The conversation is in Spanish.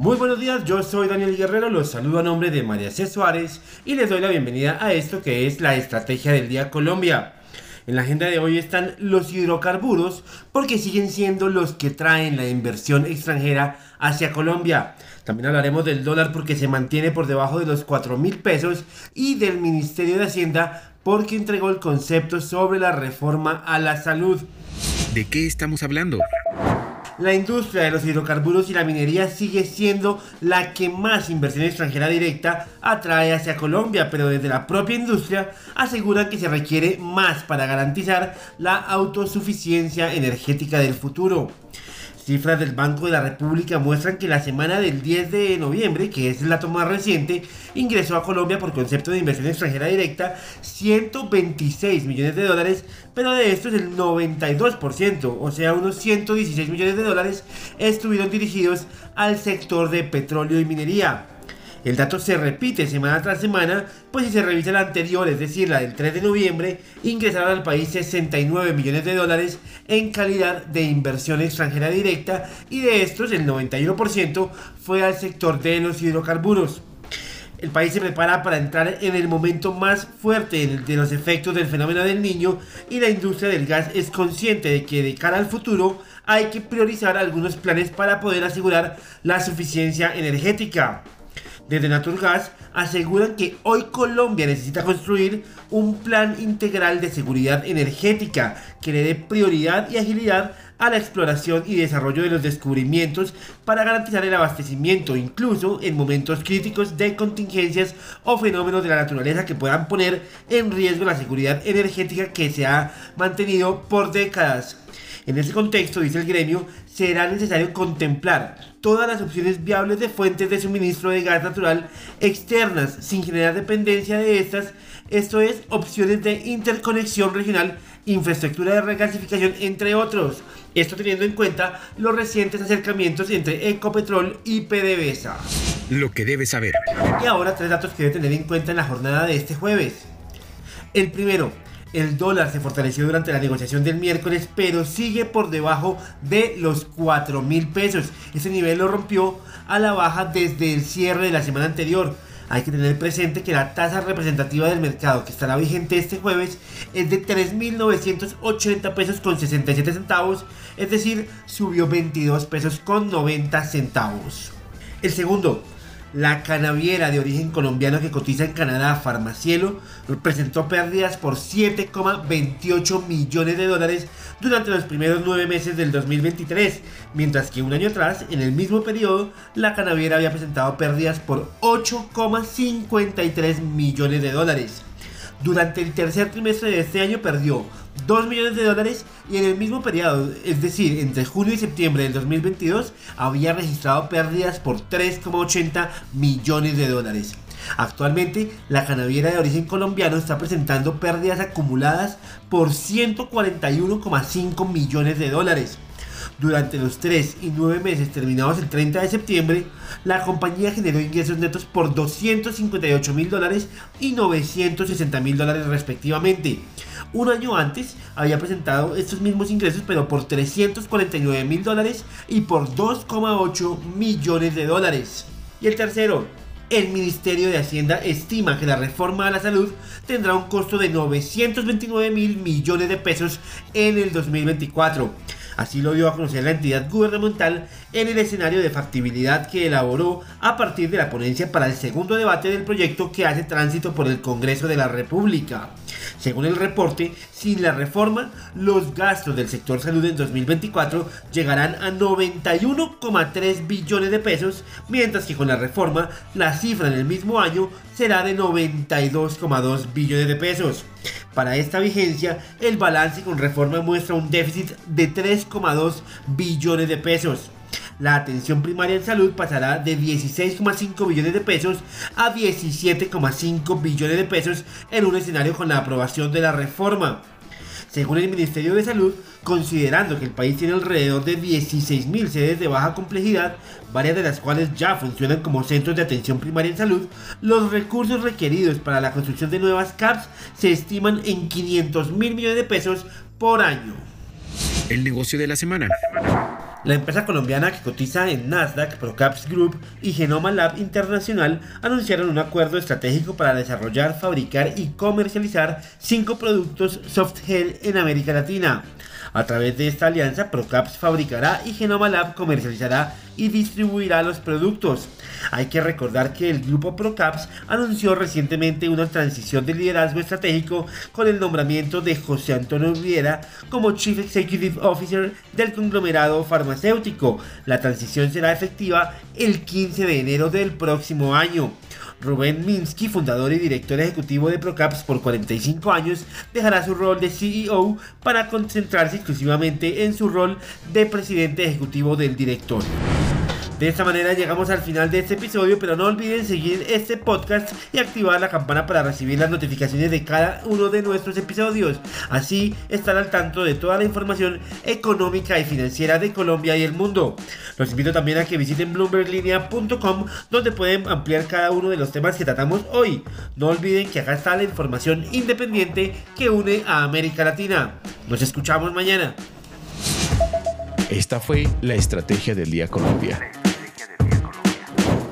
Muy buenos días, yo soy Daniel Guerrero, los saludo a nombre de María C. Suárez y les doy la bienvenida a esto que es la Estrategia del Día Colombia. En la agenda de hoy están los hidrocarburos porque siguen siendo los que traen la inversión extranjera hacia Colombia. También hablaremos del dólar porque se mantiene por debajo de los 4 mil pesos y del Ministerio de Hacienda porque entregó el concepto sobre la reforma a la salud. ¿De qué estamos hablando? La industria de los hidrocarburos y la minería sigue siendo la que más inversión extranjera directa atrae hacia Colombia, pero desde la propia industria aseguran que se requiere más para garantizar la autosuficiencia energética del futuro. Cifras del Banco de la República muestran que la semana del 10 de noviembre, que es la toma reciente, ingresó a Colombia por concepto de inversión extranjera directa 126 millones de dólares, pero de estos el 92%, o sea unos 116 millones de dólares, estuvieron dirigidos al sector de petróleo y minería. El dato se repite semana tras semana, pues si se revisa la anterior, es decir, la del 3 de noviembre, ingresaron al país 69 millones de dólares en calidad de inversión extranjera directa y de estos el 91% fue al sector de los hidrocarburos. El país se prepara para entrar en el momento más fuerte de los efectos del fenómeno del niño y la industria del gas es consciente de que de cara al futuro hay que priorizar algunos planes para poder asegurar la suficiencia energética desde Naturgas aseguran que hoy Colombia necesita construir un plan integral de seguridad energética que le dé prioridad y agilidad a la exploración y desarrollo de los descubrimientos para garantizar el abastecimiento, incluso en momentos críticos de contingencias o fenómenos de la naturaleza que puedan poner en riesgo la seguridad energética que se ha mantenido por décadas. En ese contexto, dice el gremio, será necesario contemplar todas las opciones viables de fuentes de suministro de gas natural externas sin generar dependencia de estas, esto es, opciones de interconexión regional, infraestructura de regasificación, entre otros. Esto teniendo en cuenta los recientes acercamientos entre Ecopetrol y PDVSA. Lo que debes saber. Y ahora tres datos que debe tener en cuenta en la jornada de este jueves. El primero, el dólar se fortaleció durante la negociación del miércoles, pero sigue por debajo de los 4 mil pesos. Ese nivel lo rompió a la baja desde el cierre de la semana anterior. Hay que tener presente que la tasa representativa del mercado que estará vigente este jueves es de 3.980 pesos con 67 centavos, es decir, subió 22 pesos con 90 centavos. El segundo, la canaviera de origen colombiano que cotiza en Canadá, Farmacielo, presentó pérdidas por 7,28 millones de dólares durante los primeros nueve meses del 2023, mientras que un año atrás, en el mismo periodo, la canaviera había presentado pérdidas por 8,53 millones de dólares. Durante el tercer trimestre de este año perdió 2 millones de dólares y en el mismo periodo, es decir, entre junio y septiembre del 2022, había registrado pérdidas por 3,80 millones de dólares. Actualmente, la canaviera de origen colombiano está presentando pérdidas acumuladas por 141,5 millones de dólares. Durante los 3 y 9 meses terminados el 30 de septiembre, la compañía generó ingresos netos por 258 mil dólares y 960 mil dólares respectivamente. Un año antes había presentado estos mismos ingresos pero por 349 mil dólares y por 2,8 millones de dólares. Y el tercero, el Ministerio de Hacienda estima que la reforma a la salud tendrá un costo de 929 mil millones de pesos en el 2024. Así lo dio a conocer la entidad gubernamental en el escenario de factibilidad que elaboró a partir de la ponencia para el segundo debate del proyecto que hace tránsito por el Congreso de la República. Según el reporte, sin la reforma, los gastos del sector salud en 2024 llegarán a 91,3 billones de pesos, mientras que con la reforma la cifra en el mismo año será de 92,2 billones de pesos. Para esta vigencia, el balance con reforma muestra un déficit de 3,2 billones de pesos. la atención primaria en salud pasará de 16,5 billones de pesos a 17,5 billones de pesos en un escenario con la aprobación de la reforma. Según el Ministerio de Salud, considerando que el país tiene alrededor de 16.000 sedes de baja complejidad, varias de las cuales ya funcionan como centros de atención primaria en salud, los recursos requeridos para la construcción de nuevas CAPS se estiman en 500 mil millones de pesos por año. El negocio de la semana. La empresa colombiana que cotiza en Nasdaq, Procaps Group y Genoma Lab Internacional anunciaron un acuerdo estratégico para desarrollar, fabricar y comercializar cinco productos soft gel en América Latina. A través de esta alianza, Procaps fabricará y Genoma Lab comercializará y distribuirá los productos. Hay que recordar que el grupo Procaps anunció recientemente una transición de liderazgo estratégico con el nombramiento de José Antonio Riera como Chief Executive Officer del conglomerado farmacéutico. La transición será efectiva el 15 de enero del próximo año. Rubén Minsky, fundador y director ejecutivo de Procaps por 45 años, dejará su rol de CEO para concentrarse exclusivamente en su rol de presidente ejecutivo del directorio. De esta manera llegamos al final de este episodio, pero no olviden seguir este podcast y activar la campana para recibir las notificaciones de cada uno de nuestros episodios. Así estar al tanto de toda la información económica y financiera de Colombia y el mundo. Los invito también a que visiten bloomberglinea.com donde pueden ampliar cada uno de los temas que tratamos hoy. No olviden que acá está la información independiente que une a América Latina. Nos escuchamos mañana. Esta fue la Estrategia del Día Colombia